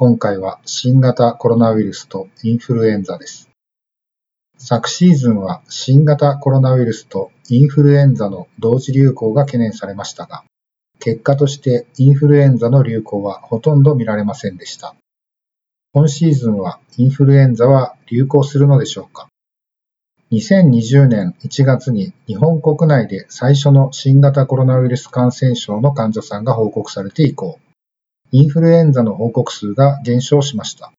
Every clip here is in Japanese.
今回は新型コロナウイルスとインフルエンザです昨シーズンは新型コロナウイルスとインフルエンザの同時流行が懸念されましたが、結果としてインフルエンザの流行はほとんど見られませんでした。今シーズンはインフルエンザは流行するのでしょうか？2020年1月に日本国内で最初の新型コロナウイルス感染症の患者さんが報告されて以降、インフルエンザの報告数が減少しました。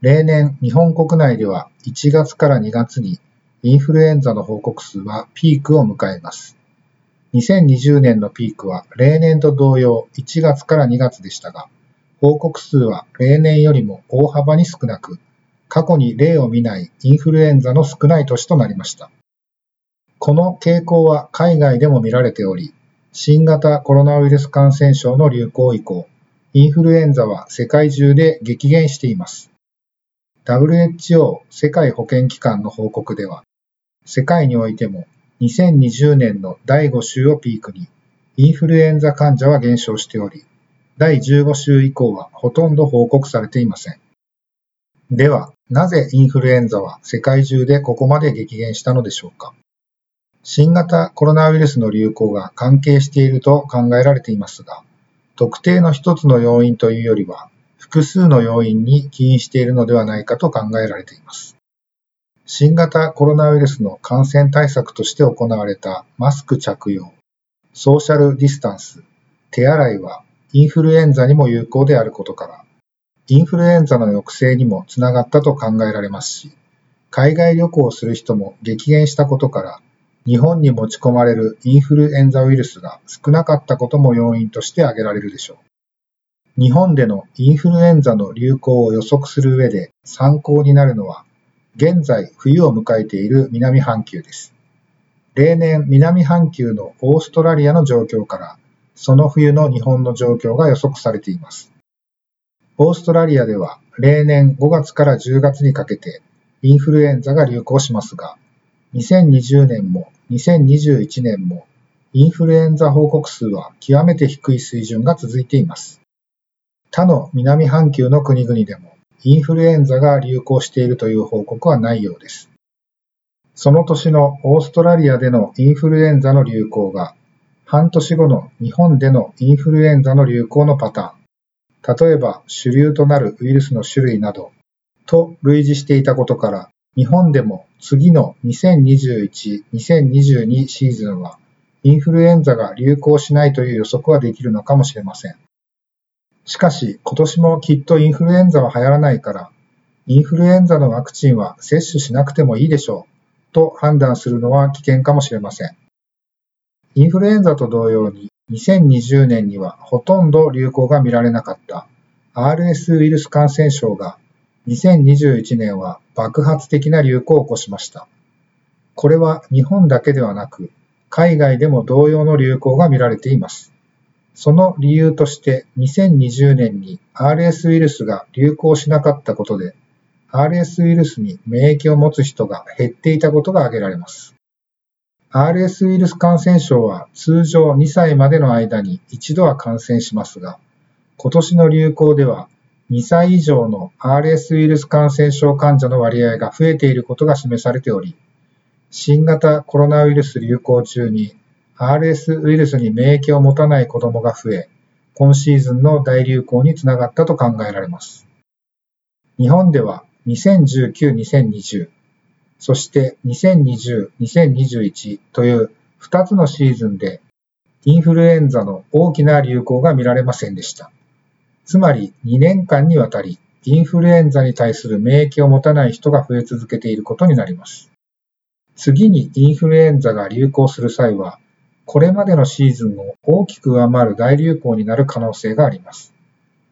例年、日本国内では1月から2月にインフルエンザの報告数はピークを迎えます。2020年のピークは例年と同様1月から2月でしたが、報告数は例年よりも大幅に少なく、過去に例を見ないインフルエンザの少ない年となりました。この傾向は海外でも見られており、新型コロナウイルス感染症の流行以降、インフルエンザは世界中で激減しています。WHO 世界保健機関の報告では、世界においても2020年の第5週をピークにインフルエンザ患者は減少しており、第15週以降はほとんど報告されていません。では、なぜインフルエンザは世界中でここまで激減したのでしょうか新型コロナウイルスの流行が関係していると考えられていますが、特定の一つの要因というよりは、複数の要因に起因しているのではないかと考えられています。新型コロナウイルスの感染対策として行われたマスク着用、ソーシャルディスタンス、手洗いはインフルエンザにも有効であることから、インフルエンザの抑制にもつながったと考えられますし、海外旅行をする人も激減したことから、日本に持ち込まれるインフルエンザウイルスが少なかったことも要因として挙げられるでしょう。日本でのインフルエンザの流行を予測する上で参考になるのは、現在冬を迎えている南半球です。例年南半球のオーストラリアの状況から、その冬の日本の状況が予測されています。オーストラリアでは例年5月から10月にかけてインフルエンザが流行しますが、2020年も2021年もインフルエンザ報告数は極めて低い水準が続いています。他の南半球の国々でもインフルエンザが流行しているという報告はないようです。その年のオーストラリアでのインフルエンザの流行が半年後の日本でのインフルエンザの流行のパターン、例えば主流となるウイルスの種類などと類似していたことから日本でも次の2021-2022シーズンはインフルエンザが流行しないという予測はできるのかもしれません。しかし、今年もきっとインフルエンザは流行らないから、インフルエンザのワクチンは接種しなくてもいいでしょうと判断するのは危険かもしれません。インフルエンザと同様に、2020年にはほとんど流行が見られなかった RS ウイルス感染症が2021年は爆発的な流行を起こしました。これは日本だけではなく、海外でも同様の流行が見られています。その理由として2020年に RS ウイルスが流行しなかったことで RS ウイルスに免疫を持つ人が減っていたことが挙げられます。RS ウイルス感染症は通常2歳までの間に一度は感染しますが、今年の流行では2歳以上の RS ウイルス感染症患者の割合が増えていることが示されており、新型コロナウイルス流行中に RS ウイルスに免疫を持たない子供が増え、今シーズンの大流行につながったと考えられます。日本では2019-2020、そして2020-2021という2つのシーズンでインフルエンザの大きな流行が見られませんでした。つまり2年間にわたりインフルエンザに対する免疫を持たない人が増え続けていることになります。次にインフルエンザが流行する際はこれまでのシーズンを大きく上回る大流行になる可能性があります。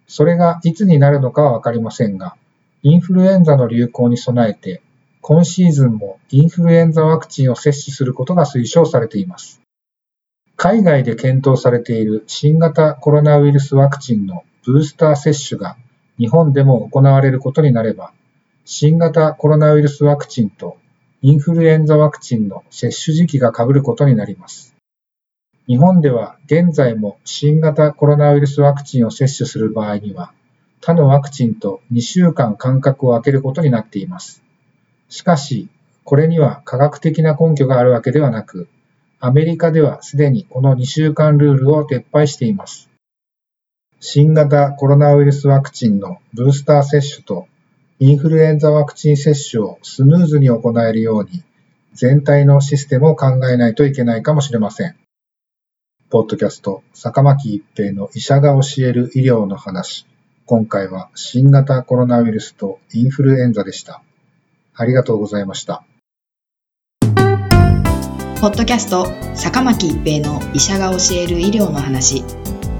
それがいつになるのかはわかりませんが、インフルエンザの流行に備えて、今シーズンもインフルエンザワクチンを接種することが推奨されています。海外で検討されている新型コロナウイルスワクチンのブースター接種が日本でも行われることになれば、新型コロナウイルスワクチンとインフルエンザワクチンの接種時期が被ることになります。日本では現在も新型コロナウイルスワクチンを接種する場合には、他のワクチンと2週間間隔を空けることになっています。しかし、これには科学的な根拠があるわけではなく、アメリカではすでにこの2週間ルールを撤廃しています。新型コロナウイルスワクチンのブースター接種とインフルエンザワクチン接種をスムーズに行えるように全体のシステムを考えないといけないかもしれません。ポッドキャスト、坂巻一平の医者が教える医療の話。今回は新型コロナウイルスとインフルエンザでした。ありがとうございました。ポッドキャスト、坂巻一平の医者が教える医療の話。